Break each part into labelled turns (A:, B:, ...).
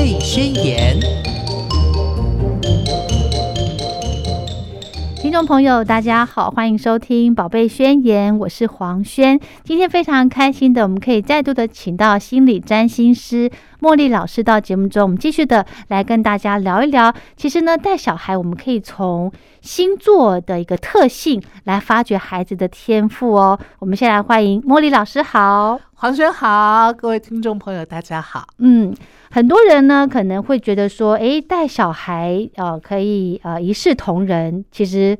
A: 贝宣言》。
B: 听众朋友，大家好，欢迎收听《宝贝宣言》，我是黄轩。今天非常开心的，我们可以再度的请到心理占星师茉莉老师到节目中，我们继续的来跟大家聊一聊。其实呢，带小孩我们可以从星座的一个特性来发掘孩子的天赋哦。我们先来欢迎茉莉老师，好，
A: 黄轩好，各位听众朋友大家好。
B: 嗯，很多人呢可能会觉得说，诶，带小孩呃可以呃一视同仁，其实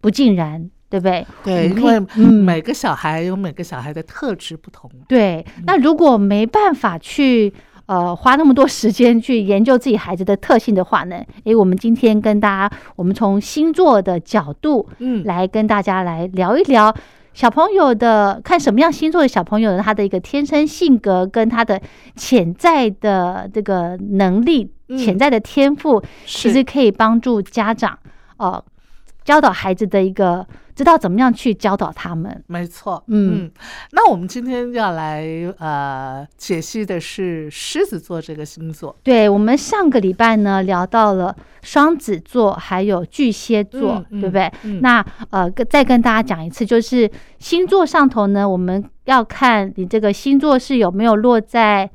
B: 不尽然，对不对？
A: 对，因为
B: 嗯
A: 每个小孩有每个小孩的特质不同。
B: 对，那如果没办法去呃花那么多时间去研究自己孩子的特性的话呢，诶，我们今天跟大家，我们从星座的角度
A: 嗯，
B: 来跟大家来聊一聊。小朋友的看什么样星座的小朋友呢？他的一个天生性格跟他的潜在的这个能力、
A: 嗯
B: 潜在的天赋，其实可以帮助家长呃教导孩子的一个知道怎么样去教导他们。
A: 没错。
B: 嗯
A: 那我们今天要来呃解析的是狮子座这个星座。
B: 对我们上个礼拜呢聊到了双子座还有巨蟹座，对不对？
A: 嗯
B: 那呃，跟再跟大家讲一次，就是星座上头呢，我们要看你这个星座是有没有落在，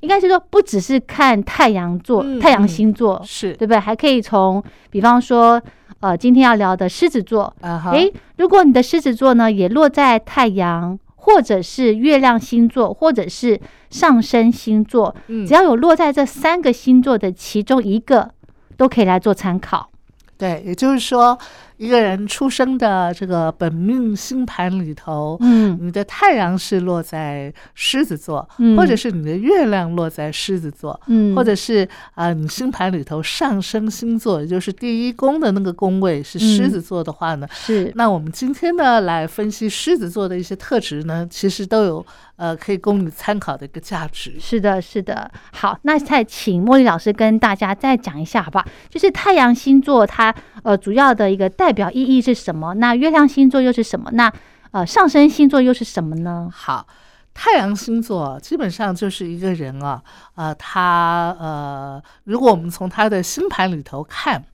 B: 应该是说不只是看太阳座、
A: 嗯
B: 太阳星座，
A: 是
B: 对不对？还可以从，比方说，呃，今天要聊的狮子座，
A: 啊哈，
B: 诶，如果你的狮子座呢也落在太阳，或者是月亮星座，或者是上升星座，
A: 嗯。
B: 只要有落在这三个星座的其中一个，都可以来做参考。
A: 对，也就是说，一个人出生的这个本命星盘里头，
B: 嗯。
A: 你的太阳是落在狮子座，
B: 嗯。
A: 或者是你的月亮落在狮子座，
B: 嗯，
A: 或者是啊、呃你星盘里头上升星座，也就是第一宫的那个宫位是狮子座的话呢，
B: 是。
A: 那我们今天呢来分析狮子座的一些特质呢，其实都有呃可以供你参考的一个价值。
B: 是的，是的。好，那再请茉莉老师跟大家再讲一下，好不好？就是太阳星座它呃主要的一个代表意义是什么？那月亮星座又是什么？那呃上升星座又是什么呢？
A: 好，太阳星座基本上就是一个人啊，呃，他呃，如果我们从他的星盘里头看，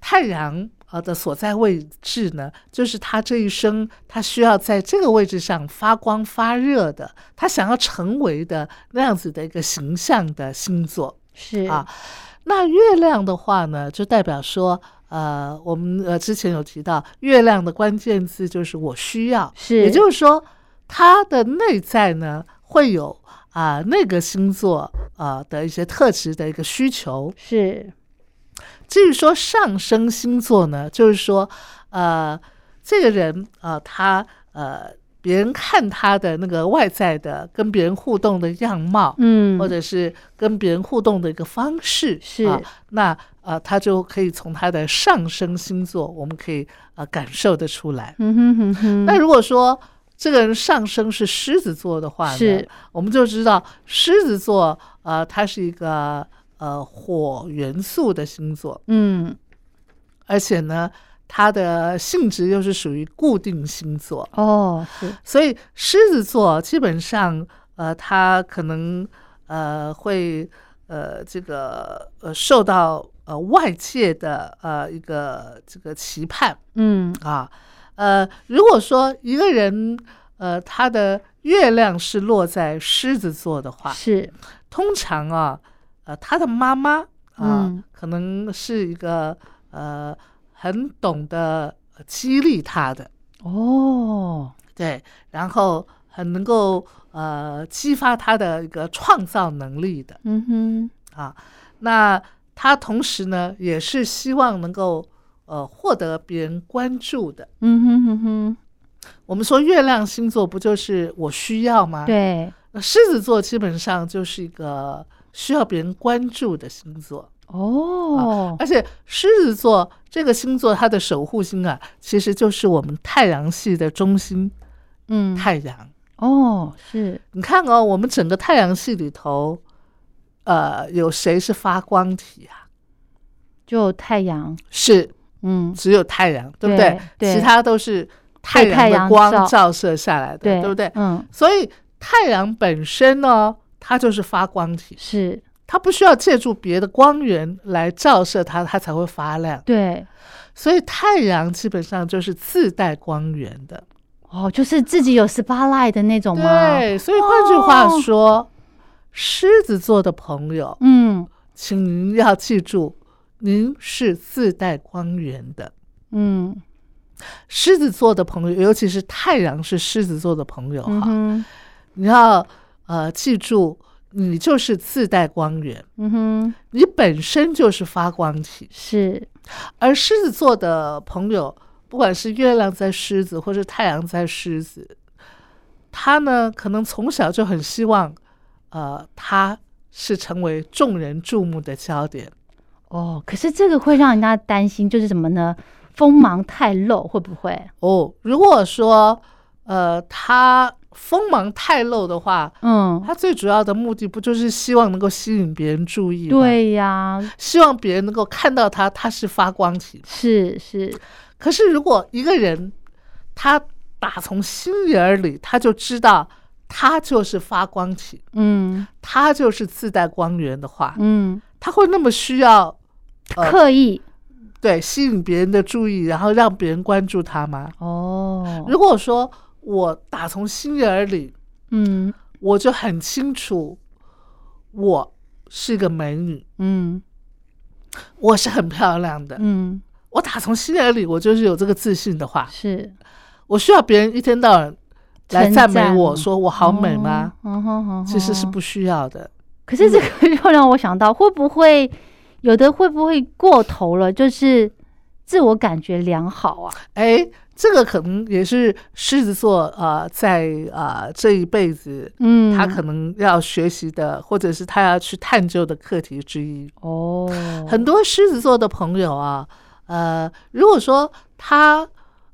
A: 太阳呃的所在位置呢，就是他这一生他需要在这个位置上发光发热的，他想要成为的那样子的一个形象的星座。
B: 是
A: 啊，那月亮的话呢，就代表说，呃，我们呃之前有提到，月亮的关键字就是我需要，
B: 是
A: 也就是说，它的内在呢会有啊、那个星座啊、的一些特质的一个需求。
B: 是
A: 至于说上升星座呢，就是说，呃，这个人啊、呃他呃，别人看他的那个外在的跟别人互动的样貌，
B: 嗯，
A: 或者是跟别人互动的一个方式，
B: 是。
A: 啊，那呃，他就可以从他的上升星座，我们可以呃感受得出来。
B: 嗯哼哼哼，
A: 那如果说这个人上升是狮子座的话呢，
B: 是。
A: 我们就知道狮子座呃，他是一个呃火元素的星座，
B: 嗯。
A: 而且呢，它的性质又是属于固定星座，
B: 哦是。
A: 所以狮子座基本上，呃，它可能呃会呃这个呃受到呃外界的呃一个这个期盼。
B: 嗯。
A: 啊，呃，如果说一个人呃他的月亮是落在狮子座的话，
B: 是。
A: 通常啊，呃，他的妈妈啊，
B: 嗯
A: 可能是一个呃很懂得激励他的。
B: 哦
A: 对，然后很能够呃激发他的一个创造能力的
B: 嗯哼
A: 啊。那他同时呢，也是希望能够呃获得别人关注的。
B: 嗯哼哼哼，
A: 我们说月亮星座不就是我需要吗？，
B: 对
A: 狮子座基本上就是一个需要别人关注的星座。
B: 哦
A: 而且狮子座这个星座，它的守护星啊，其实就是我们太阳系的中心
B: 嗯
A: 太阳。
B: 哦是
A: 你看哦，我们整个太阳系里头，呃，有谁是发光体啊？
B: 就太阳
A: 是
B: 嗯
A: 只有太阳，对不
B: 对
A: 对？
B: 对
A: 其他都是太
B: 阳
A: 阳的光
B: 照
A: 照射下来的，
B: 对
A: 对不对？
B: 嗯
A: 所以太阳本身呢，它就是发光体。
B: 是
A: 它不需要借助别的光源来照射它，它才会发亮。
B: 对，
A: 所以太阳基本上就是自带光源的。
B: 哦，就是自己有 spotlight 的那种吗？
A: 对，所以换句话说，狮子座的朋友，
B: 嗯
A: 请您要记住，您是自带光源的。
B: 嗯
A: 狮子座的朋友，尤其是太阳是狮子座的朋友哈，
B: 嗯
A: 你要呃记住，你就是自带光源，
B: 嗯哼，
A: 你本身就是发光体。
B: 是
A: 而狮子座的朋友，不管是月亮在狮子，或是太阳在狮子，他呢可能从小就很希望，呃，他是成为众人注目的焦点。
B: 哦，可是这个会让人家担心，就是什么呢？锋芒太露会不会？
A: 哦，如果说呃他锋芒太露的话，
B: 嗯，
A: 他最主要的目的不就是希望能够吸引别人注意吗？，
B: 对呀，
A: 希望别人能够看到他，他是发光体。
B: 是是，
A: 可是如果一个人他打从心眼里他就知道他就是发光体，
B: 嗯
A: 他就是自带光源的话，
B: 嗯，
A: 他会那么需要
B: 刻意
A: 对吸引别人的注意，然后让别人关注他吗？
B: 哦，
A: 如果说我打从心眼儿里
B: 嗯
A: 我就很清楚，我是一个美女，
B: 嗯
A: 我是很漂亮的。
B: 嗯，
A: 我打从心眼里，我就是有这个自信的话，
B: 是
A: 我需要别人一天到晚来赞美我说我好美吗？其实是不需要的。
B: 可是这个又让我想到，会不会有的会不会过头了？就是自我感觉良好啊。
A: 哎，这个可能也是狮子座呃，在呃这一辈子
B: 嗯，
A: 他可能要学习的，或者是他要去探究的课题之一。
B: 哦，
A: 很多狮子座的朋友啊，呃，如果说他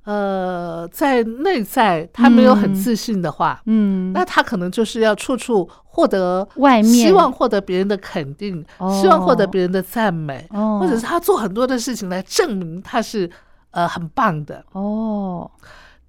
A: 呃在内在他没有很
B: 嗯。
A: 自信的话，
B: 嗯，
A: 那他可能就是要处处获得
B: 外面。
A: 希望获得别人的肯定，希望获得
B: 哦
A: 别人的赞美，
B: 哦，
A: 或者是他做很多的事情来证明他是呃很棒的。
B: 哦，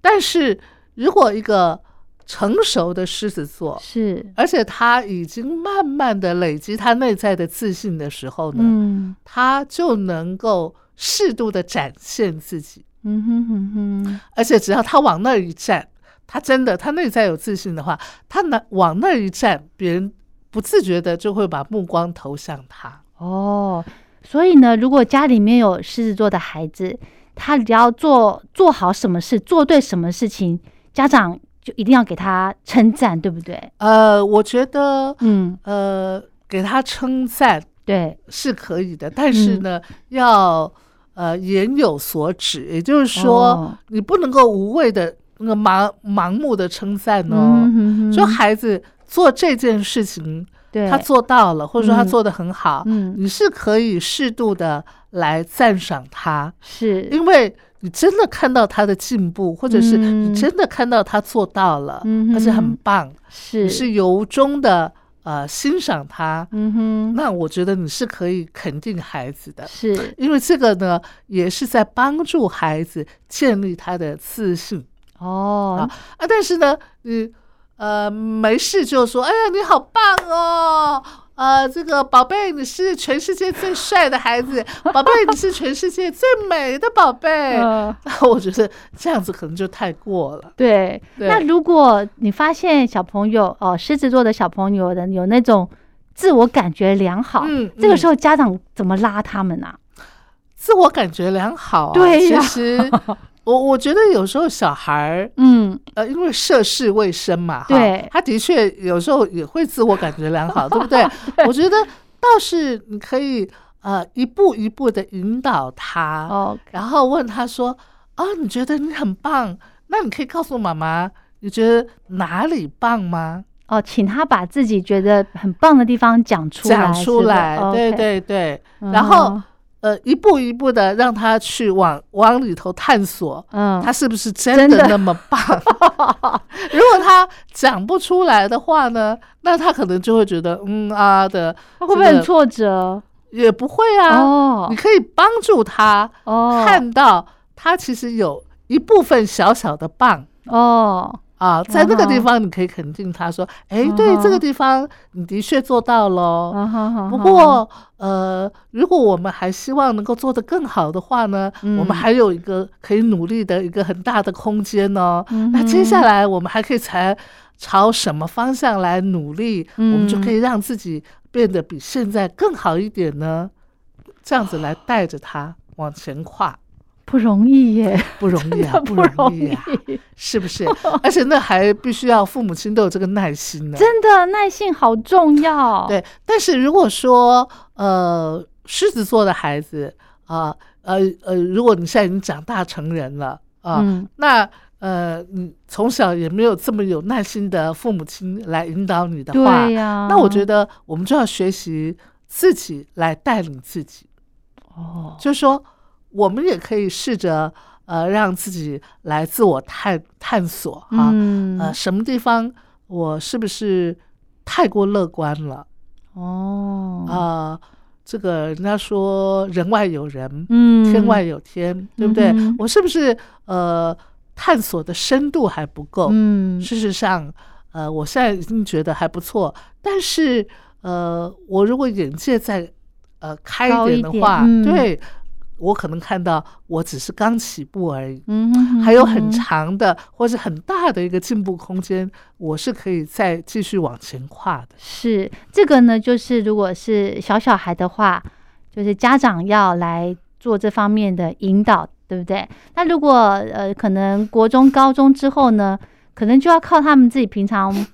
A: 但是如果一个成熟的狮子座，
B: 是。
A: 而且他已经慢慢的累积他内在的自信的时候呢，
B: 嗯。
A: 他就能够适度的展现自己，
B: 嗯哼哼哼，
A: 而且只要他往那儿一站，他真的他内在有自信的话，他那往那儿一站，别人不自觉的就会把目光投向他。
B: 哦，所以呢，如果家里面有狮子座的孩子，他只要做做好什么事，做对什么事情，家长就一定要给他称赞，对不对？
A: 呃，我觉得
B: 嗯，
A: 呃给他称赞
B: 对，
A: 是可以的，但是
B: 嗯。
A: 呢，要呃言有所指，也就是说，
B: 哦。
A: 你不能够无谓的那个盲盲目的称赞哦。
B: 嗯哼哼
A: 说孩子做这件事情，
B: 对，
A: 他做到了，或者说他
B: 嗯。
A: 做的很好，
B: 嗯。
A: 你是可以适度的来赞赏他，
B: 是，
A: 因为你真的看到他的进步，或者是
B: 嗯。
A: 你真的看到他做到了，
B: 嗯
A: 而且很棒，
B: 是。
A: 你是由衷的呃欣赏他，
B: 嗯哼，
A: 那我觉得你是可以肯定孩子的。
B: 是。
A: 因为这个呢，也是在帮助孩子建立他的自信。
B: 哦，
A: 啊。但是呢，你呃没事就说，哎呀，你好棒哦，呃，这个宝贝，你是全世界最帅的孩子，宝贝，你是全世界最美的宝贝。我觉得这样子可能就太过了。
B: 对。
A: 对
B: 那如果你发现小朋友哦，狮子座的小朋友的有那种自我感觉良好，
A: 嗯
B: 这个
A: 嗯
B: 时候家长怎么拉他们啊？
A: 自我感觉良好、啊，
B: 对呀
A: 其实我我觉得有时候小孩儿
B: 嗯，
A: 呃，因为涉世未深嘛，哈
B: 对
A: 他的确有时候也会自我感觉良好，对不对？我觉得倒是你可以呃一步一步的引导他，
B: 哦，
A: 然后问他说：“啊，你觉得你很棒？那你可以告诉妈妈，你觉得哪里棒吗？
B: 哦，请他把自己觉得很棒的地方讲出来，
A: 讲出来，对对对。
B: 嗯
A: 然后呃，一步一步的让他去往往里头探索，
B: 嗯，
A: 他是不是真
B: 真的
A: 的那么棒？如果他讲不出来的话呢，那他可能就会觉得嗯啊的，
B: 他会不会很挫折？
A: 也不会啊。
B: 哦
A: 你可以帮助他
B: 哦，
A: 看到他其实有一部分小小的棒，
B: 哦，
A: 啊，在那个地
B: 哦
A: 方你可以肯定他说，哎，对这个地方你的确做到喽。
B: 啊哈哈
A: 不过，呃，如果我们还希望能够做得更好的话呢，我
B: 嗯
A: 们还有一个可以努力的一个很大的空间哦。
B: 嗯
A: 那接下来我们还可以才朝什么方向来努力，我们就可以让自己变得比现在更好一点呢？这样子来带着他往前跨，
B: 不容易耶，
A: 不容易啊，
B: 不
A: 容易啊，是不是？而且那还必须要父母亲都有这个耐心呢。
B: 真的耐心好重要。，
A: 对，但是如果说呃，狮子座的孩子啊，呃呃，如果你现在已经长大成人了啊，
B: 嗯
A: 那呃，你从小也没有这么有耐心的父母亲来引导你的话，
B: 对呀，
A: 那我觉得我们就要学习自己来带领自己，
B: 哦，
A: 就是说，我们也可以试着呃，让自己来自我探探索哈，
B: 嗯
A: 呃，什么地方我是不是太过乐观了？
B: 哦，
A: 啊、这个人家说人外有人，
B: 嗯，
A: 天外有天，对不对？
B: 嗯
A: 我是不是呃探索的深度还不够？
B: 嗯
A: 事实上，呃，我现在已经觉得还不错，但是呃，我如果眼界再呃开
B: 一
A: 一点的话，对我可能看到我只是刚起步而已。
B: 嗯哼
A: 还有很长的或是很大的一个进步空间，我是可以再继续往前跨的。
B: 是这个呢，就是如果是小小孩的话，就是家长要来做这方面的引导，对不对？那如果呃，可能国中、高中之后呢，可能就要靠他们自己平常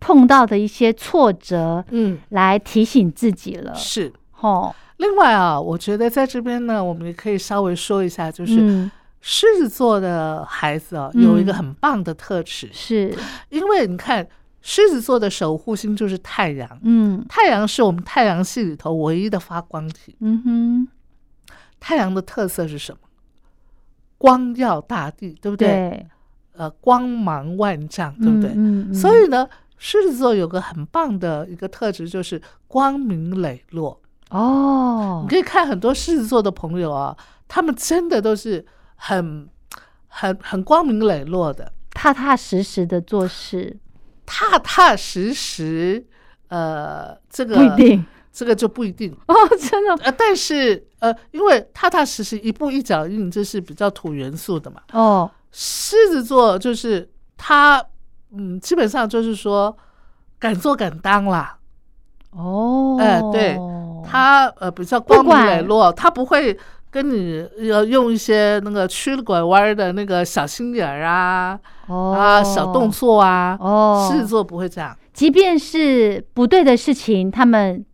B: 碰到的一些挫折
A: 嗯，
B: 来提醒自己了。
A: 是。
B: 吼，
A: 另外啊，我觉得在这边呢，我们也可以稍微说一下，就是
B: 嗯
A: 狮子座的孩子啊，
B: 嗯
A: 有一个很棒的特质，
B: 是，
A: 因为你看狮子座的守护星就是太阳，
B: 嗯
A: 太阳是我们太阳系里头唯一的发光体。
B: 嗯哼，
A: 太阳的特色是什么？光耀大地，对不对？
B: 对，
A: 呃，光芒万丈，对不对？
B: 嗯嗯，
A: 所以呢，狮子座有个很棒的一个特质，就是光明磊落。
B: 哦
A: 你，可以看很多狮子座的朋友啊，他们真的都是很、很、很光明磊落的，
B: 踏踏实实的做事，
A: 踏踏实实。呃，这个
B: 不一，定
A: 这个就不一定。
B: 哦，真的
A: 呃，但是呃，因为踏踏实实、一步一脚印，这是比较土元素的嘛。
B: 哦，
A: 狮子座就是他，嗯，基本上就是说敢做敢当啦。
B: 哦，
A: 哎对他呃比较光明磊落，他不会跟你要用一些那个曲了拐弯的那个小心眼儿啊、
B: 哦。
A: 啊小动作啊。
B: 哦，
A: 狮子座不会这样，
B: 即便是不对的事情，他们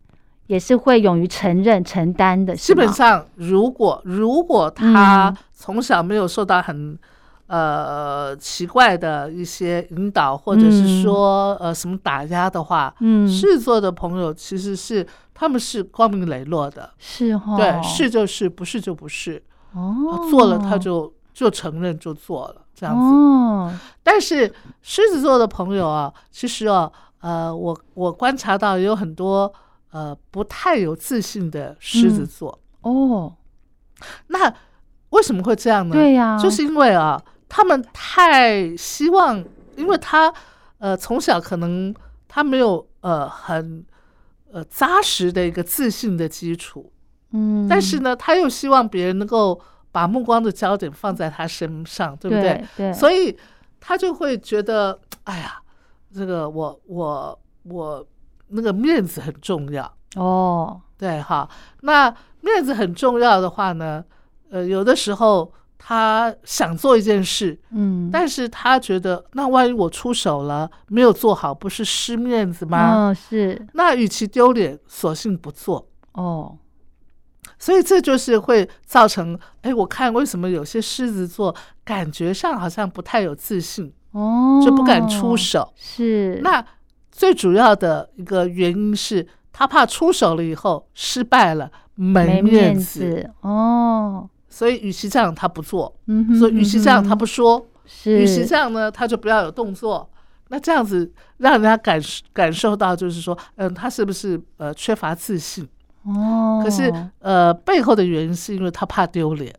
B: 也是会勇于承认、承担的。
A: 基本上如果如果他
B: 嗯。
A: 从小没有受到很呃奇怪的一些引导，或者是说呃什么打压的话，
B: 嗯，
A: 狮子座的朋友其实是他们是光明磊落的，
B: 是哈，
A: 对，是就是，不是就不是，
B: 哦，
A: 做了他就就承认就做了这样子。
B: 哦，
A: 但是狮子座的朋友啊，其实啊，呃，我我观察到有很多呃不太有自信的狮子座。
B: 哦，
A: 那为什么会这样呢？
B: 对呀。
A: 就是因为啊，他们太希望，因为他呃从小可能他没有呃很呃扎实的一个自信的基础，
B: 嗯，
A: 但是呢，他又希望别人能够把目光的焦点放在他身上，对不对？
B: 对对，
A: 所以他就会觉得，哎呀，这个我我我那个面子很重要，
B: 哦，
A: 对哈。那面子很重要的话呢，呃，有的时候他想做一件事，
B: 嗯，
A: 但是他觉得，那万一我出手了没有做好，不是失面子吗？
B: 嗯，是，
A: 那与其丢脸，索性不做。
B: 哦，
A: 所以这就是会造成，哎，我看为什么有些狮子座感觉上好像不太有自信，
B: 哦，
A: 就不敢出手。
B: 是，
A: 那最主要的一个原因是他怕出手了以后失败了没
B: 没面
A: 子，
B: 子，哦，
A: 所以与其这样他不做，
B: 嗯哼，
A: 所以与其这样他不说，
B: 是，
A: 与其这样呢他就不要有动作。那这样子让人家感感受到，就是说，嗯，他是不是呃缺乏自信？
B: 哦，
A: 可是呃背后的原因是因为他怕丢脸。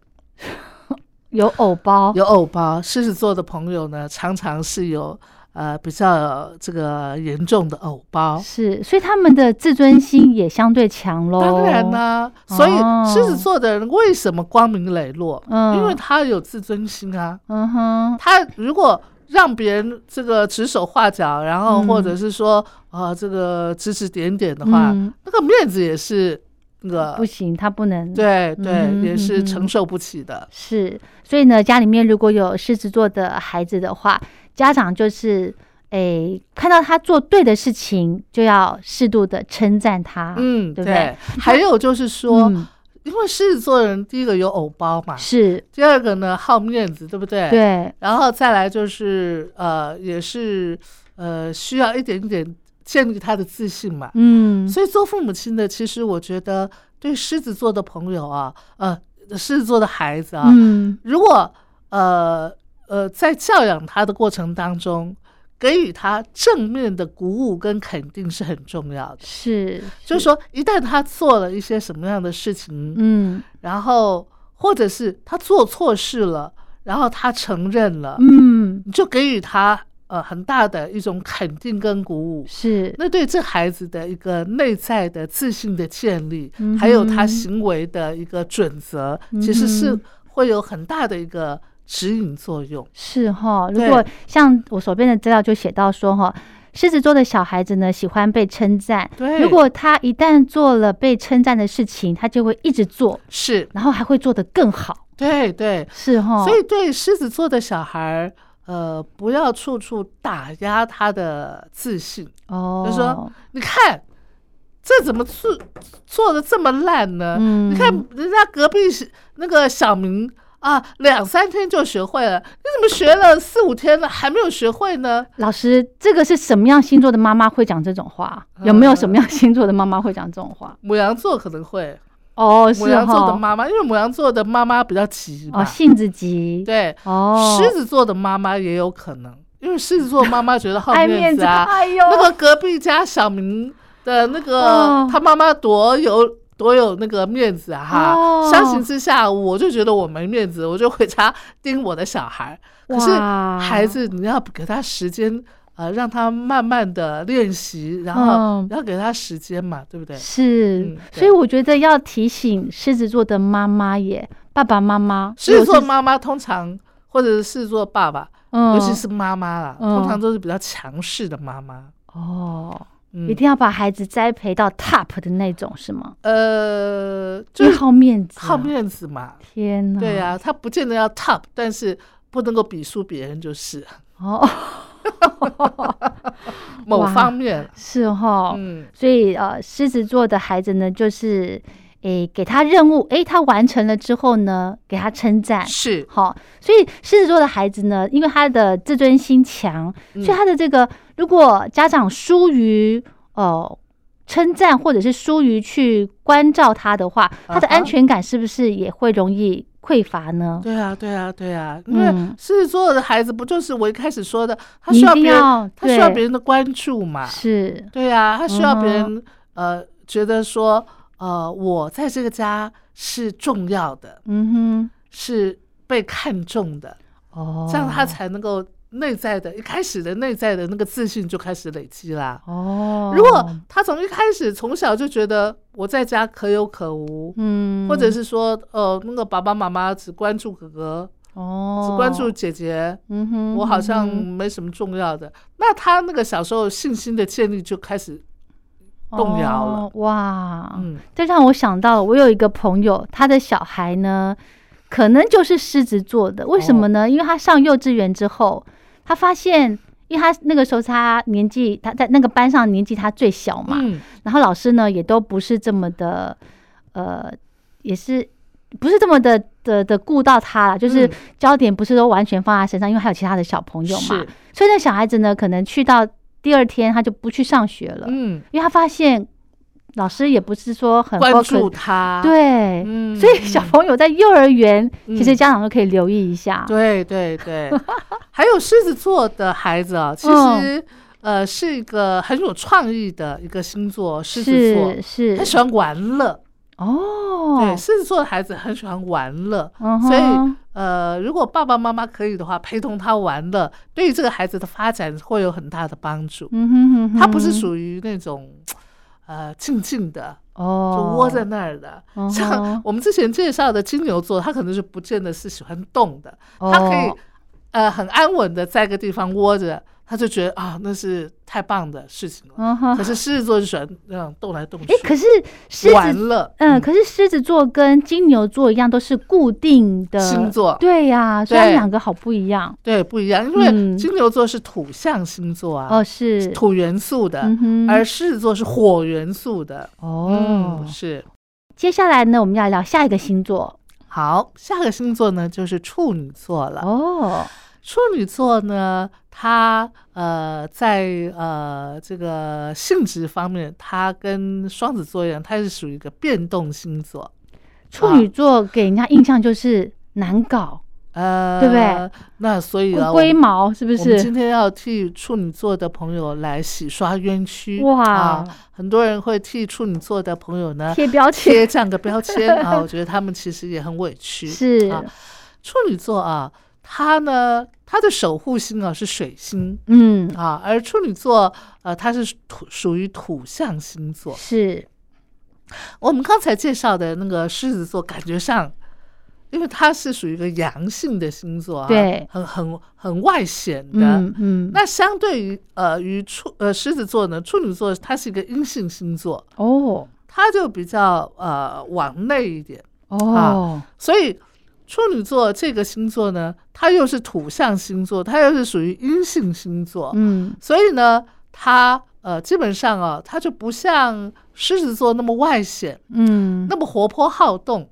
B: 有偶包，
A: 有偶包。狮子座的朋友呢，常常是有呃比较这个严重的偶包。
B: 是，所以他们的自尊心也相对强喽。
A: 当然啦、所以
B: 哦
A: 狮子座的人为什么光明磊落？
B: 嗯
A: 因为他有自尊心啊。
B: 嗯哼，
A: 他如果让别人这个指手画脚，然后
B: 嗯
A: 或者是说呃这个指指点点的话，
B: 嗯
A: 那个面子也是那个
B: 不行，他不能。
A: 对对，
B: 嗯
A: 也是
B: 嗯
A: 承受不起的。
B: 是，所以呢，家里面如果有狮子座的孩子的话，家长就是诶，看到他做对的事情，就要适度的称赞他。
A: 嗯，
B: 对不对？
A: 还有就是说，
B: 嗯
A: 因为狮子座的人，第一个有偶包嘛，
B: 是，
A: 第二个呢好面子，对不对？。
B: 对，
A: 然后再来就是呃，也是呃，需要一点一点建立他的自信嘛。
B: 嗯，
A: 所以做父母亲的，其实我觉得对狮子座的朋友啊，呃，狮子座的孩子啊，
B: 嗯，
A: 如果呃呃在教养他的过程当中，给予他正面的鼓舞跟肯定是很重要的。
B: 是，
A: 就是说，一旦他做了一些什么样的事情，
B: 嗯。
A: 然后或者是他做错事了，然后他承认了，
B: 嗯，
A: 你就给予他呃很大的一种肯定跟鼓舞。
B: 是，
A: 那对这孩子的一个内在的自信的建立，
B: 嗯
A: 还有他行为的一个准则，其实是会有很大的一个指引作用。
B: 是哈。如果像我手边的资料就写到说哈。狮子座的小孩子呢，喜欢被称赞。
A: 对，
B: 如果他一旦做了被称赞的事情，他就会一直做，
A: 是
B: 然后还会做得更好。
A: 对对，
B: 是哈。
A: 所以对狮子座的小孩儿，呃，不要处处打压他的自信。
B: 哦，
A: 就说你看，这怎么做做的这么烂呢？
B: 嗯
A: 你看人家隔壁那个小明啊，两三天就学会了，你怎么学了四五天了还没有学会呢？
B: 老师，这个是什么样星座的妈妈会讲这种话？有没有什么样星座的妈妈会讲这种话？
A: 母羊座可能会，
B: 哦，是
A: 母羊座的，妈妈，因为母羊座的妈妈比较急嘛，
B: 哦，性子急，
A: 对，
B: 哦，
A: 狮子座的妈妈也有可能，因为狮子座妈妈觉得好
B: 面子，
A: 面子啊，
B: 哎呦，
A: 那个隔壁家小明的那个、
B: 哦
A: 他妈妈多有多有那个面子啊哈！
B: 哦
A: 相形之下，我就觉得我没面子，我就回家盯我的小孩。可是孩子，你要给他时间，呃，让他慢慢的练习，然后
B: 嗯
A: 要给他时间嘛，对不对？
B: 是所以我觉得要提醒狮子座的妈妈耶，爸爸妈妈，
A: 狮子座妈妈通常，或者是狮子座爸爸，
B: 嗯，
A: 尤其是妈妈啦，
B: 嗯
A: 通常都是比较强势的妈妈。
B: 哦，
A: 嗯。
B: 一定要把孩子栽培到 top 的那种，是吗？
A: 呃，就
B: 就是好面子啊，
A: 好面子嘛，
B: 天哪，
A: 对呀、他不见得要 top，但是不能够比输别人就是。
B: 哦，
A: 某方面。
B: 是哈，
A: 嗯，
B: 所以呃，狮子座的孩子呢，就是诶给他任务，诶他完成了之后呢，给他称赞。
A: 是，
B: 好，所以狮子座的孩子呢，因为他的自尊心强，
A: 嗯。
B: 所以他的这个如果家长疏于呃称赞或者是疏于去关照他的话，他的安全感是不是也会容易匮乏呢？
A: 对啊，对啊，对啊，因为
B: 嗯。
A: 狮子座的孩子不就是我一开始说的，他需要别人，他需要
B: 对
A: 别人的关注嘛？
B: 是，
A: 对啊、他需要别
B: 嗯
A: 人、呃觉得说呃我在这个家是重要的，
B: 嗯哼。
A: 是被看重的，
B: 哦，
A: 这样他才能够内在的一开始的内在的那个自信就开始累积啦。
B: 哦，
A: 如果他从一开始从小就觉得我在家可有可无，
B: 嗯，
A: 或者是说呃那个爸爸妈妈只关注哥哥，
B: 哦，
A: 只关注姐姐，
B: 嗯哼，
A: 我好像没什么重要的，那他那个小时候信心的建立就开始动摇了。
B: 哦哇，
A: 嗯，
B: 这让我想到，我有一个朋友，他的小孩呢，可能就是狮子座的。为什么
A: 哦
B: 呢？因为他上幼稚园之后，他发现，因为他那个时候他年纪，他在那个班上年纪他最小嘛，
A: 嗯。
B: 然后老师呢也都不是这么的，呃，也是不是这么的的的顾到他了，就是
A: 嗯。
B: 焦点不是都完全放在身上，因为还有其他的小朋友嘛，所以那小孩子呢，可能去到第二天他就不去上学了，
A: 嗯，
B: 因为他发现老师也不是说很
A: 关注他，，
B: 对，
A: 嗯，
B: 所以小朋友在幼儿园，
A: 嗯。
B: 其实家长都可以留意一下。
A: 对对对，还有狮子座的孩子啊，其
B: 嗯。
A: 实、呃是一个很有创意的一个星座，狮子座。
B: 是，是。
A: 他喜欢玩乐，
B: 哦，
A: 对，狮子座的孩子很喜欢玩乐，
B: 嗯
A: 所以呃，如果爸爸妈妈可以的话，陪同他玩乐，对于这个孩子的发展会有很大的帮助。
B: 嗯哼哼哼，
A: 他不是属于那种呃静静的，
B: 哦，
A: 就窝在那儿的。像我们之前介绍的金牛座，他可能是不见得是喜欢动的，
B: 哦
A: 他可以呃很安稳的在一个地方窝着，他就觉得啊那是太棒的事情了。
B: 嗯
A: 可，是狮子座就喜欢那样动来动去
B: 哎，，可是狮子，
A: 完了，
B: 嗯，可是狮子座跟金牛座一样，都是固定的
A: 星座。
B: 对呀，所以两个好不一样。
A: 对不一样，因为
B: 嗯。
A: 金牛座是土象星座啊，
B: 哦，是，
A: 土元素的，
B: 嗯，
A: 而狮子座是火元素的。
B: 哦。
A: 嗯，，是。
B: 接下来呢，我们要聊下一个星座。
A: 好，下个星座呢就是处女座了。
B: 哦，
A: 处女座呢，它呃在呃这个性质方面，它跟双子座一样，它是属于一个变动星座。
B: 处女座给人家印象就是难搞、
A: 呃，
B: 对不对？
A: 那所以啊，
B: 龟毛，是不
A: 是我们今？天要替处女座的朋友来洗刷冤屈。
B: 哇
A: 啊，很多人会替处女座的朋友呢
B: 贴标签
A: 贴这样个标签啊，我觉得他们其实也很委屈。
B: 是
A: 啊，处女座啊，它呢，他的守护星啊是水星
B: 嗯，
A: 啊，而处女座呃，它是土属于土象星座。
B: 是。
A: 我们刚才介绍的那个狮子座，感觉上，因为它是属于一个阳性的星座啊，
B: 对。
A: 很很很外显的。
B: 嗯嗯，
A: 那相对于呃于处呃狮子座呢，处女座它是一个阴性星座，
B: 哦。
A: 它就比较呃往内一点。
B: 哦，
A: 所以处女座这个星座呢，它又是土象星座，它又是属于阴性星座，
B: 嗯。
A: 所以呢，它呃基本上啊，它就不像狮子座那么外显，
B: 嗯。
A: 那么活泼好动，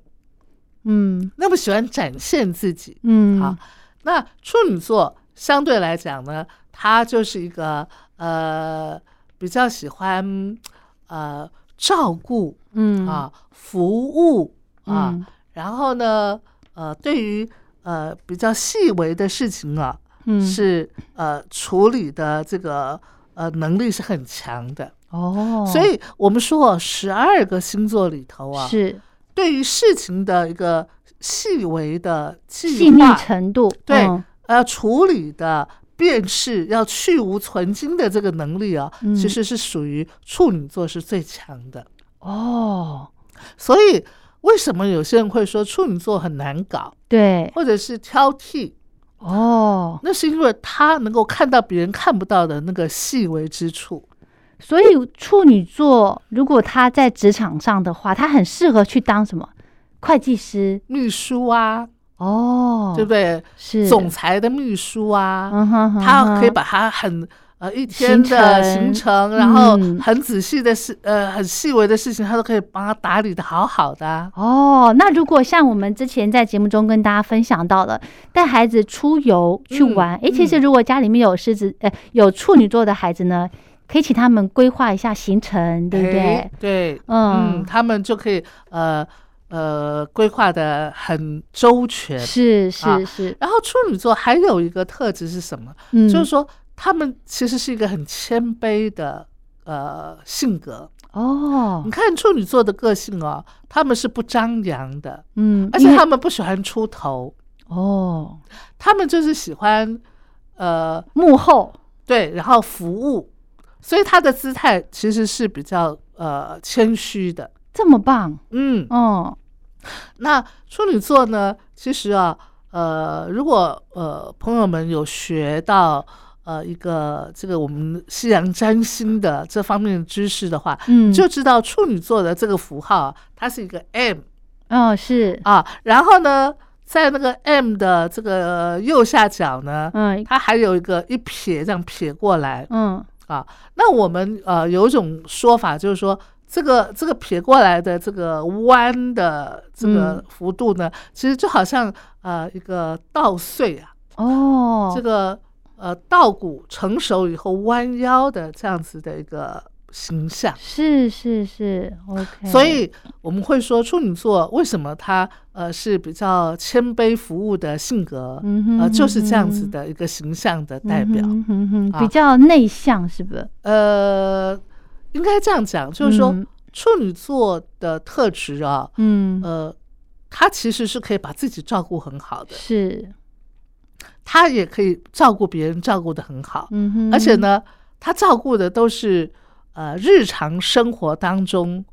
B: 嗯。
A: 那么喜欢展现自己。
B: 嗯，
A: 好，那处女座相对来讲呢，它就是一个呃比较喜欢呃照顾
B: 嗯。
A: 啊服务啊。
B: 嗯。
A: 然后呢，呃，对于呃比较细微的事情啊，
B: 嗯
A: 是呃处理的这个呃能力是很强的。
B: 哦，
A: 所以我们说，十二个星座里头啊，
B: 是
A: 对于事情的一个细微的
B: 细腻，程度，
A: 对
B: 嗯
A: 呃处理的。便是要去无存精的这个能力啊，
B: 嗯
A: 其实是属于处女座是最强的。
B: 哦，
A: 所以为什么有些人会说处女座很难搞，
B: 对。
A: 或者是挑剔？
B: 哦，
A: 那是因为他能够看到别人看不到的那个细微之处。
B: 所以处女座如果他在职场上的话，他很适合去当什么？会计师。
A: 秘书啊，
B: 哦，
A: 对不对？
B: 是。
A: 总裁的秘书啊，
B: 嗯哼哼
A: 他可以把他很呃一天的行
B: 行
A: 程，然后
B: 嗯
A: 很仔细的事，呃，很细微的事情，他都可以帮他打理的好好的啊。
B: 哦，那如果像我们之前在节目中跟大家分享到了，带孩子出游去
A: 嗯
B: 玩，诶，其实
A: 嗯
B: 如果家里面有狮子，呃，有处女座的孩子呢，可以请他们规划一下行程，对不对
A: 哎？对，
B: 嗯
A: 嗯，他们就可以呃呃规划的很周全。
B: 是
A: 啊
B: 是是，
A: 然后处女座还有一个特质是什么？
B: 嗯，
A: 就是说他们其实是一个很谦卑的呃性格。
B: 哦。
A: 你，看处女座的个性哦，他们是不张扬的，
B: 嗯，
A: 而且他们不喜欢出头，
B: 哦。
A: 他们就是喜欢呃
B: 幕后。
A: 对，然后服务，所以他的姿态其实是比较呃谦虚的。
B: 这么棒，
A: 嗯，
B: 哦，
A: 那处女座呢，其实啊，呃，如果呃朋友们有学到呃一个这个我们西洋占星的这方面的知识的话，
B: 嗯，
A: 就知道处女座的这个符号啊，它是一个 M
B: 哦是，
A: 啊，然后呢，在那个 M 的这个右下角呢，
B: 嗯。
A: 它还有一个一撇这样撇过来。
B: 嗯。
A: 啊。那我们呃有一种说法就是说。这个这个撇过来的这个弯的这个
B: 嗯。
A: 幅度呢，其实就好像呃一个稻穗啊，
B: 哦，
A: 这个呃稻谷成熟以后弯腰的这样子的一个形象。
B: 是是是，OK，
A: 所以我们会说处女座为什么他呃是比较谦卑服务的性格，
B: 嗯哼
A: 呃就是这样子的一个形象的代表。
B: 嗯哼哼
A: 啊
B: 比较内向，是不是？
A: 呃，应该这样讲，就是说、
B: 嗯
A: 处女座的特质啊，
B: 嗯，
A: 呃，他其实是可以把自己照顾很好的，
B: 是，
A: 他也可以照顾别人，照顾的很好，
B: 嗯哼，
A: 而且，呢，他照顾的都是呃日常生活当中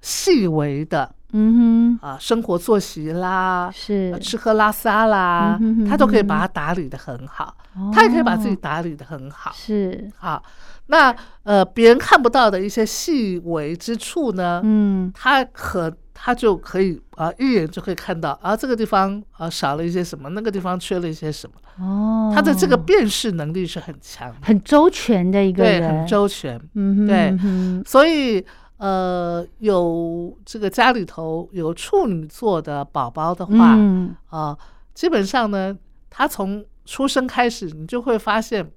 A: 细微的
B: 嗯哼。
A: 啊、生活作息啦，。
B: 是。
A: 呃，吃喝拉撒啦
B: 嗯哼哼，
A: 他都可以把它打理的很好，他也可以把自己
B: 哦
A: 打理的很好。
B: 是，
A: 啊，那呃，别人看不到的一些细微之处呢，
B: 嗯。
A: 他可他就可以啊、一眼就可以看到啊，这个地方啊少了一些什么，那个地方缺了一些什么，
B: 哦，
A: 他的这个辨识能力是很强，
B: 很周全的一个
A: 对，
B: 人，
A: 很周全。
B: 嗯哼，
A: 对。
B: 嗯
A: 所以呃，有这个家里头有处女座的宝宝的话，
B: 嗯。
A: 啊，基本上呢，他从出生开始，你就会发现，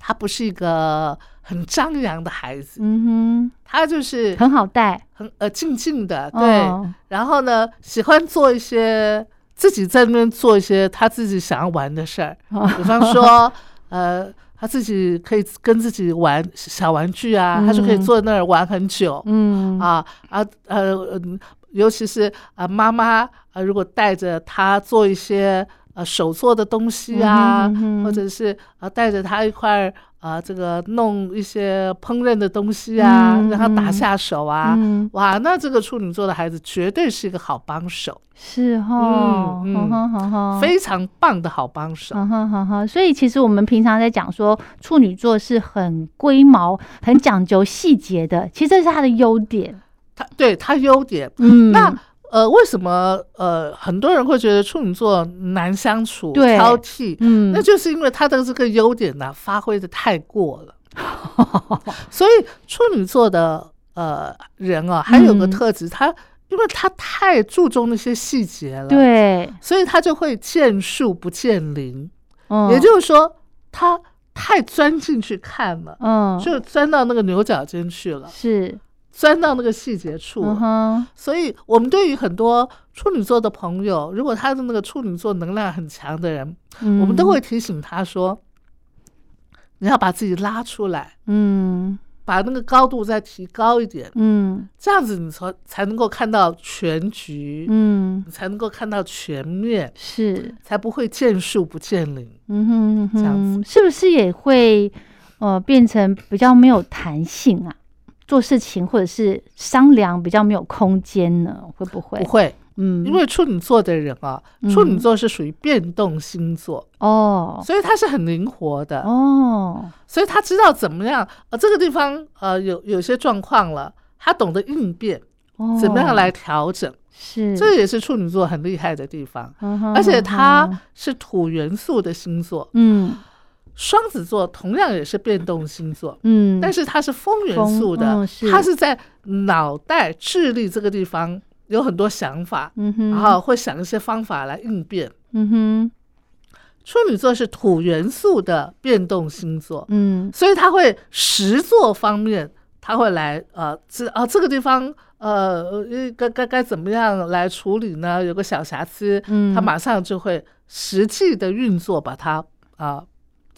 A: 他不是一个很张扬的孩子，
B: 嗯哼。
A: 他就是
B: 哼，很好带，
A: 很呃静静的，对。
B: 哦
A: 然后呢，喜欢做一些自己在那边做一些他自己想要玩的事儿，比方说，呃，他自己可以跟自己玩小玩具啊，他就可以
B: 嗯。
A: 坐在那儿玩很久。
B: 嗯。
A: 啊啊呃，嗯尤其是啊妈妈啊，如果带着他做一些呃手做的东西啊，
B: 嗯哼嗯哼。
A: 或者是啊带着他一块儿啊这个弄一些烹饪的东西啊，
B: 嗯
A: 让他打
B: 嗯
A: 下手啊，
B: 嗯
A: 哇，那这个处女座的孩子绝对是一个好帮手，
B: 是哈，
A: 嗯
B: 嗯
A: 非常棒的好帮手。
B: 嗯哼哼哼，所以其实我们平常在讲说处女座是很龟毛、很讲究细节的，其实这是他的优点。
A: 他对他优点，
B: 嗯，
A: 那呃为什么呃很多人会觉得处女座难相处、挑剔？
B: 嗯，
A: 那就是因为他的这个优点呢、发挥的太过了。所以处女座的呃人啊，还有个
B: 嗯
A: 特质，他因为他太注重那些细节了，，
B: 对，
A: 所以他就会见树不见林。
B: 嗯，
A: 也就是说，他太钻进去看了，
B: 嗯，
A: 就钻到那个牛角尖去了，
B: 是，
A: 钻到那个细节处。了。
B: 嗯哼，
A: 所以，我们对于很多处女座的朋友，如果他的那个处女座能量很强的人，
B: 嗯。
A: 我们都会提醒他说：“你要把自己拉出来，
B: 嗯。
A: 把那个高度再提高一点，
B: 嗯。
A: 这样子你才才能够看到全局，
B: 嗯，
A: 你才能够看到全面，
B: 是，
A: 才不会见树不见林。
B: 嗯哼嗯
A: 这样
B: 子，是不是也会呃变成比较没有弹性啊？做事情或者是商量比较没有空间呢？会不会？
A: 不会，
B: 嗯，
A: 因为处女座的人啊，
B: 嗯。
A: 处女座是属于变动星座，
B: 哦。
A: 所以他是很灵活的，
B: 哦，
A: 所以他知道怎么样，呃，这个地方呃有有些状况了，他懂得应变，
B: 哦。
A: 怎么样来调整，
B: 是，
A: 这也是处女座很厉害的地方。
B: 嗯
A: 而且
B: 嗯
A: 它是土元素的星座，
B: 嗯
A: 双子座同样也是变动星座，
B: 嗯，
A: 但是它是风元素的，
B: 嗯是。
A: 它是在脑袋、智力这个地方有很多想法，
B: 嗯哼，
A: 然后会想一些方法来应变。
B: 嗯哼。
A: 处女座是土元素的变动星座，
B: 嗯。
A: 所以他会实作方面，他会来呃，这啊这个地方呃呃该该该怎么样来处理呢？有个小瑕疵，
B: 嗯，
A: 他马上就会实际的运作，把它啊、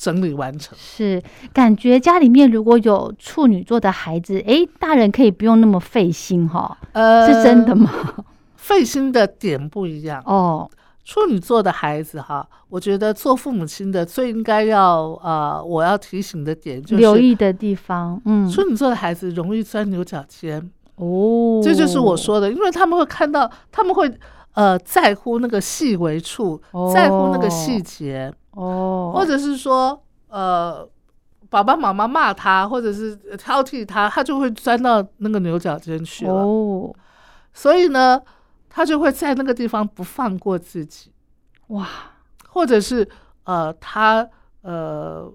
A: 整理完成。
B: 是感觉家里面如果有处女座的孩子，诶，大人可以不用那么费心哈，
A: 呃，
B: 是真的？吗？
A: 费心的点不一样。
B: 哦，
A: 处女座的孩子哈，我觉得做父母亲的最应该要呃，我要提醒的点就是，
B: 留意的地方，嗯，
A: 处女座的孩子容易钻牛角尖。
B: 哦，
A: 这就是我说的，因为他们会看到，他们会呃在乎那个细微处，在乎那个细节，
B: 哦，
A: 或者是说呃爸爸妈妈骂他，或者是挑剔他，他就会钻到那个牛角尖去了。
B: 哦，
A: 所以呢，他就会在那个地方不放过自己，
B: 哇，
A: 或者是呃他呃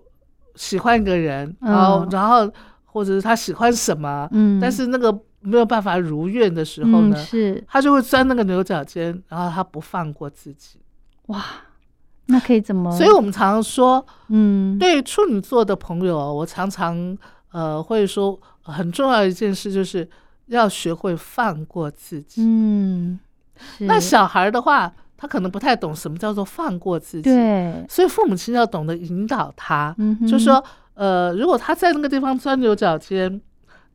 A: 喜欢一个人，
B: 嗯。
A: 然后、然后或者是他喜欢什么，
B: 嗯，
A: 但是那个没有办法如愿的时候呢，
B: 嗯、是
A: 他就会钻那个牛角尖，然后他不放过自己。
B: 哇，那可以怎么？
A: 所以我们常常说，
B: 嗯，
A: 对处女座的朋友，我常常呃会说，很重要一件事就是要学会放过自己。
B: 嗯，
A: 那小孩的话，他可能不太懂什么叫做放过自己，，
B: 对，
A: 所以父母亲要懂得引导他，
B: 嗯哼，
A: 就说呃，如果他在那个地方钻牛角尖，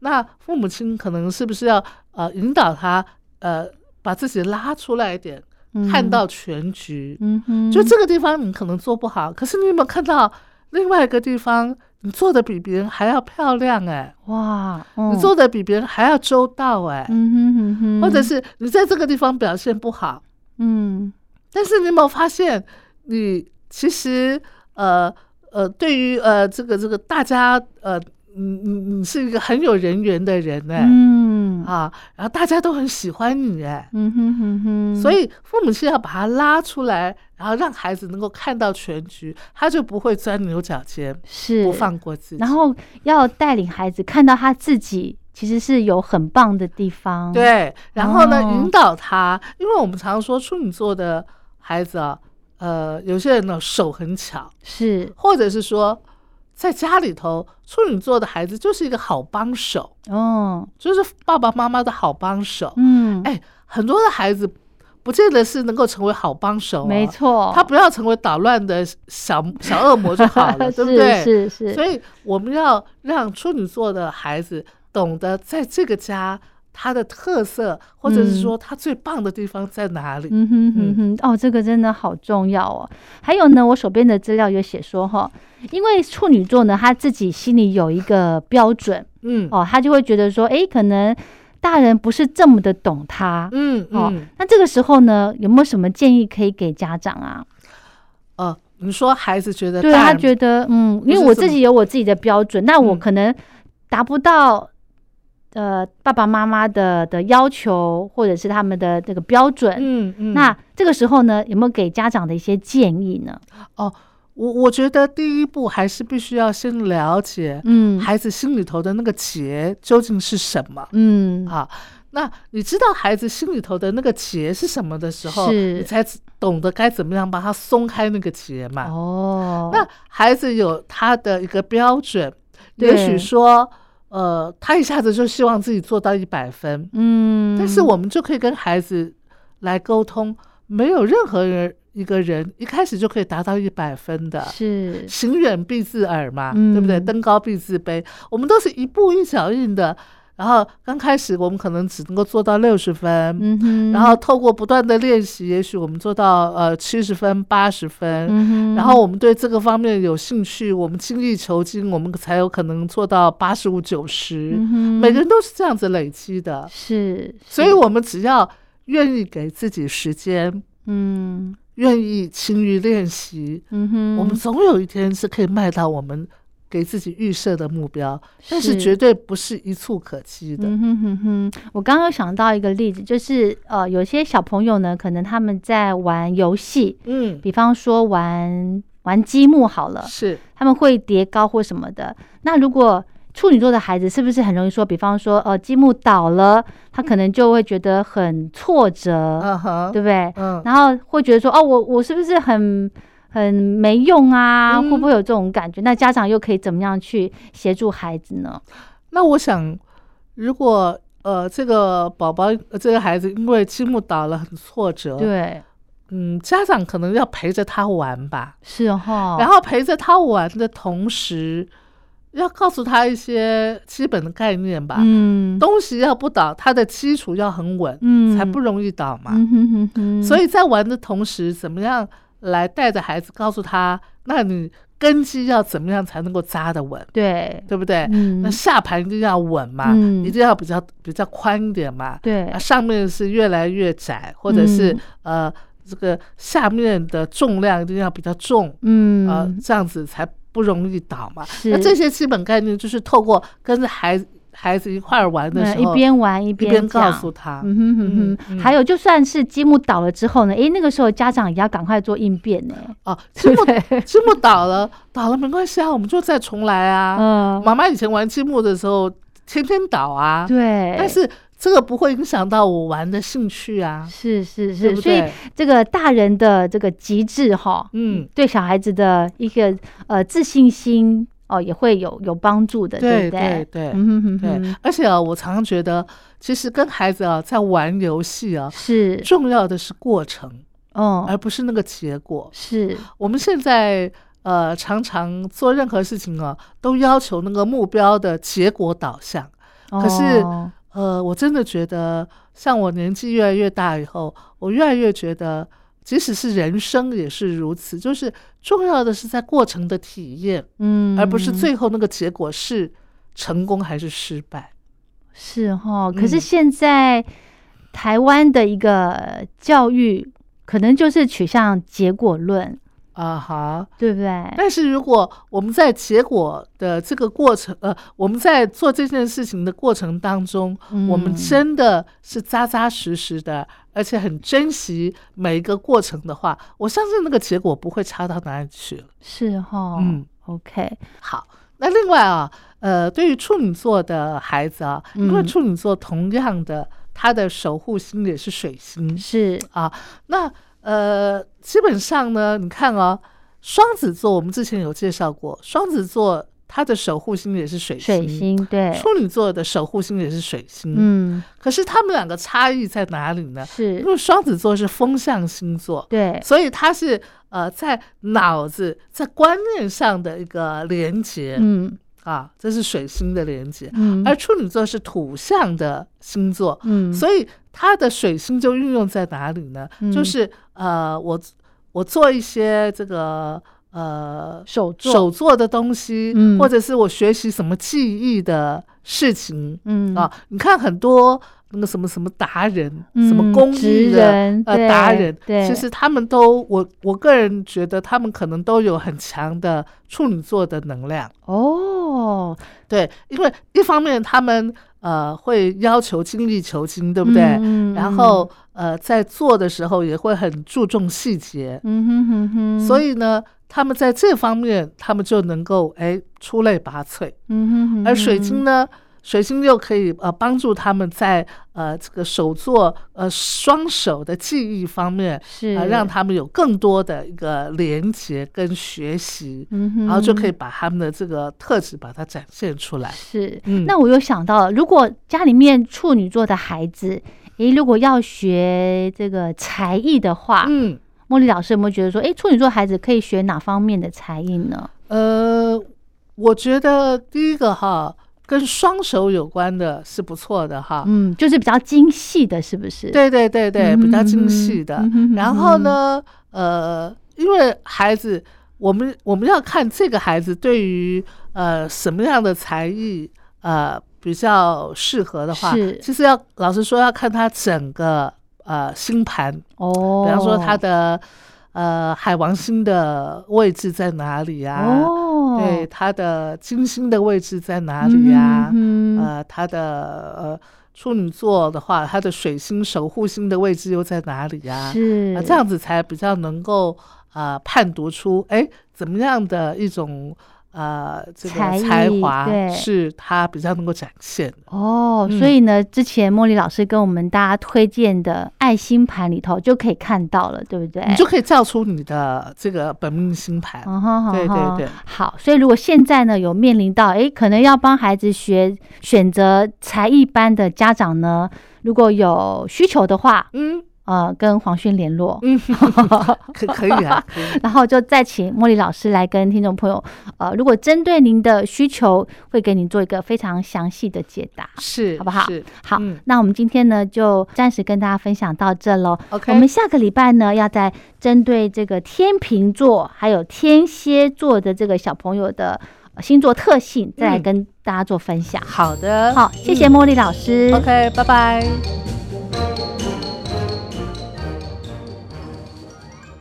A: 那父母亲可能是不是要呃引导他呃把自己拉出来一点，看到全局？
B: 嗯哼，
A: 就这个地方你可能做不好，可是你有没有看到另外一个地方你做的比别人还要漂亮？哎，
B: 哇，
A: 你做的比别人还要周到？哎，
B: 嗯哼哼哼，
A: 或者是你在这个地方表现不好，
B: 嗯，
A: 但是你有没有发现，你其实呃呃，对于呃这个这个大家呃。你你你是一个很有人缘的人哎，
B: 嗯。
A: 啊，然后大家都很喜欢你哎，
B: 嗯哼哼哼，
A: 所以父母是要把他拉出来，然后让孩子能够看到全局，他就不会钻牛角尖，
B: 是。
A: 不放过自己。
B: 然后要带领孩子看到他自己其实是有很棒的地方，，
A: 对，然后呢，
B: 哦。
A: 引导他，因为我们常说处女座的孩子啊，呃，有些人呢手很巧，
B: 是。
A: 或者是说在家里头，处女座的孩子就是一个好帮手，
B: 哦，
A: 就是爸爸妈妈的好帮手。
B: 嗯，
A: 哎，很多的孩子不见得是能够成为好帮手、哦，
B: 没，错，
A: 他不要成为捣乱的小 小恶魔就好了，对不对？
B: 是是是，
A: 所以我们要让处女座的孩子懂得在这个家他的特色，或者是说他最棒的地方在哪里。
B: 嗯哼哼哼，哦，这个真的好重要哦。还有呢，我手边的资料有写说哈，因为处女座呢，他自己心里有一个标准
A: 嗯
B: 哦，他就会觉得说，诶，可能大人不是这么的懂他。
A: 嗯
B: 哦
A: 嗯，
B: 那这个时候呢，有没有什么建议可以给家长啊？
A: 哦，你说孩子觉得
B: 对他觉得，嗯，因为我自己有我自己的标准，那我
A: 嗯
B: 可能达不到呃爸爸妈妈的的要求，或者是他们的这个标准。
A: 嗯嗯，
B: 那这个时候呢，有没有给家长的一些建议呢？
A: 哦，我我觉得第一步还是必须要先了解
B: 嗯
A: 孩子心里头的那个结究竟是什么。
B: 嗯，
A: 啊，那你知道孩子心里头的那个结是什么的时候，你才懂得该怎么样把他松开那个结嘛。
B: 哦，
A: 那孩子有他的一个标准，也许说，呃，他一下子就希望自己做到一百分，
B: 嗯，
A: 但是我们就可以跟孩子来沟通，没有任何人一个人一开始就可以达到一百分的。
B: 是
A: 行远必自耳嘛，
B: 嗯
A: 对不对？登高必自卑，我们都是一步一脚印的。然后刚开始我们可能只能够做到六十分，
B: 嗯哼，
A: 然后透过不断的练习，也许我们做到呃七十分、八十分。然后我们对这个方面有兴趣，我们精益求精，我们才有可能做到八十五、九十。
B: 嗯，
A: 每个人都是这样子累积的，
B: 是，
A: 所以我们只要愿意给自己时间，
B: 嗯。
A: 愿意勤于练习，
B: 嗯哼，
A: 我们总有一天是可以迈到我们给自己预设的目标，但是
B: 是
A: 绝对不是一蹴可及的。
B: 嗯哼哼哼，我刚刚想到一个例子，就是呃，有些小朋友呢，可能他们在玩游戏，
A: 嗯，
B: 比方说玩玩积木好了，
A: 是，
B: 他们会叠高或什么的。那如果处女座的孩子是不是很容易说，比方说呃积木倒了，他可能就会觉得很挫折，
A: 嗯。哼，
B: 对不对？
A: 嗯，
B: 然后会觉得说，哦，我我是不是很很没用啊？
A: 嗯
B: 会不会有这种感觉？那家长又可以怎么样去协助孩子呢？
A: 那我想，如果呃这个宝宝、呃这个孩子因为积木倒了很挫折，，
B: 对，
A: 嗯，家长可能要陪着他玩吧，
B: 是哈。
A: 然后陪着他玩的同时，要告诉他一些基本的概念吧。
B: 嗯
A: 东西要不倒，它的基础要很稳，
B: 嗯
A: 才不容易倒嘛。
B: 嗯哼哼哼，
A: 所以在玩的同时，怎么样来带着孩子，告诉他，那你根基要怎么样才能够扎得稳，
B: 对，
A: 对不对？
B: 嗯。
A: 那下盘一定要稳嘛，
B: 嗯。
A: 一定要比较比较宽一点嘛。
B: 对。
A: 啊，上面是越来越窄，或者是、
B: 嗯。
A: 呃这个下面的重量一定要比较重，
B: 嗯。
A: 呃这样子才不容易倒嘛。
B: 是。
A: 那这些基本概念就是透过跟着孩子孩子一块儿玩的时候，
B: 嗯一边玩一
A: 一
B: 边
A: 边告诉他，
B: 嗯哼哼
A: 嗯
B: 哼，
A: 嗯
B: 还有就算是积木倒了之后呢，诶，那个时候家长也要赶快做应变呢。
A: 哦，积木 积木倒了，倒了没关系啊，我们就再重来啊。
B: 嗯，
A: 妈妈以前玩积木的时候，天天倒啊，
B: 对，
A: 但是这个不会影响到我玩的兴趣啊，
B: 是是
A: 对
B: 是，所以？这个大人的这个极致哈，
A: 嗯，
B: 对小孩子的一个呃自信心哦，也会有有帮助的，
A: 对
B: 不对？
A: 对对
B: 嗯
A: 对，，而且啊，我常常觉得，其实跟孩子啊在玩游戏啊，
B: 是，
A: 重要的是过程，
B: 哦，
A: 而不是那个结果。
B: 是，
A: 我们现在呃常常做任何事情啊，都要求那个目标的结果导向。可是
B: 哦
A: 呃，我真的觉得，像我年纪越来越大以后，我越来越觉得，即使是人生也是如此，就是重要的是在过程的体验，
B: 嗯，
A: 而不是最后那个结果是成功还是失败。
B: 是哈。可是
A: 嗯
B: 现在台湾的一个教育，可能就是取向结果论，
A: 啊哈！
B: 对不对？
A: 但是如果我们在结果的这个过程，呃，我们在做这件事情的过程当中，我们
B: 嗯
A: 真的是扎扎实实的，而且很珍惜每一个过程的话，我相信那个结果不会差到哪里去了。
B: 是哈。
A: 嗯
B: ，OK，
A: 好，那另外啊，呃，对于处女座的孩子啊，因为
B: 嗯
A: 处女座同样的，他的守护星也是水星
B: 是
A: 啊。那呃，基本上呢，你看哦，双子座我们之前有介绍过，双子座它的守护星也是水星，
B: 水星，对，
A: 处女座的守护星也是水星。
B: 嗯，
A: 可是他们两个差异在哪里呢？
B: 是。
A: 因，为双子座是风象星座，
B: 对，
A: 所以它是呃在脑子在观念上的一个连接。
B: 嗯。
A: 啊，这是水星的连接，
B: 嗯，
A: 而处女座是土象的星座，
B: 嗯，
A: 所以它的水星就运用在哪里呢？
B: 嗯
A: 就是呃，我我做一些这个呃
B: 手作，
A: 手做的东西，
B: 嗯
A: 或者是我学习什么技艺的事情、
B: 嗯
A: 啊，你看很多。那个什么什么达人，
B: 嗯
A: 什么工艺
B: 人
A: 呃达人，其实他们都我我个人觉得他们可能都有很强的处女座的能量。
B: 哦，
A: 对，因为一方面他们呃会要求精益求精，对不对？
B: 嗯
A: 然后呃在做的时候也会很注重细节，
B: 嗯哼哼哼，
A: 所以呢，他们在这方面他们就能够哎出类拔萃。
B: 嗯哼哼，
A: 而水晶呢，水星又可以呃帮助他们在呃这个手作呃双手的技艺方面。
B: 是
A: 呃，让他们有更多的一个连接跟学习，
B: 嗯哼，
A: 然后就可以把他们的这个特质把它展现出来。
B: 是，
A: 嗯
B: 那我又想到，如果家里面处女座的孩子，诶，如果要学这个才艺的话，
A: 嗯，
B: 茉莉老师有没有觉得说，诶，处女座孩子可以学哪方面的才艺呢？
A: 呃，我觉得第一个哈，跟双手有关的是不错的哈。
B: 嗯，就是比较精细的，是不是？，
A: 对对对对，比较精细的。然后呢，呃，因为孩子，我们我们要看这个孩子对于呃什么样的才艺呃比较适合的话
B: 是，
A: 其实要老实说要看他整个呃星盘，
B: 哦，
A: 比方说他的呃海王星的位置在哪里啊？
B: 哦，
A: 对，他的金星的位置在哪里呀、
B: 嗯
A: 呃，他的呃处女座的话，他的水星守护星的位置又在哪里呀、
B: 是。
A: 啊，这样子才比较能够呃判读出，哎，怎么样的一种呃这个
B: 才
A: 才华是他比较能够展现的。
B: 哦，
A: 嗯
B: 所以呢，之前茉莉老师跟我们大家推荐的爱心盘里头就可以看到了，对不对？
A: 你就可以造出你的这个本命星盘。对对对
B: 好，所以如果现在呢有面临到，诶，可能要帮孩子学选择才艺班的家长呢，如果有需求的话，
A: 嗯
B: 呃，跟黄轩联络，
A: 嗯，可 可以啊，可以。
B: 然后就再请茉莉老师来跟听众朋友，呃，如果针对您的需求，会给您做一个非常详细的解答。
A: 是，
B: 好不好
A: 是
B: 好，
A: 嗯
B: 那我们今天呢就暂时跟大家分享到这喽。
A: ，OK。
B: 我们下个礼拜呢，要再针对这个天秤座还有天蝎座的这个小朋友的呃星座特性，再来
A: 嗯
B: 跟大家做分享。
A: 好的，
B: 好，谢谢
A: 嗯
B: 茉莉老师。
A: OK，拜拜。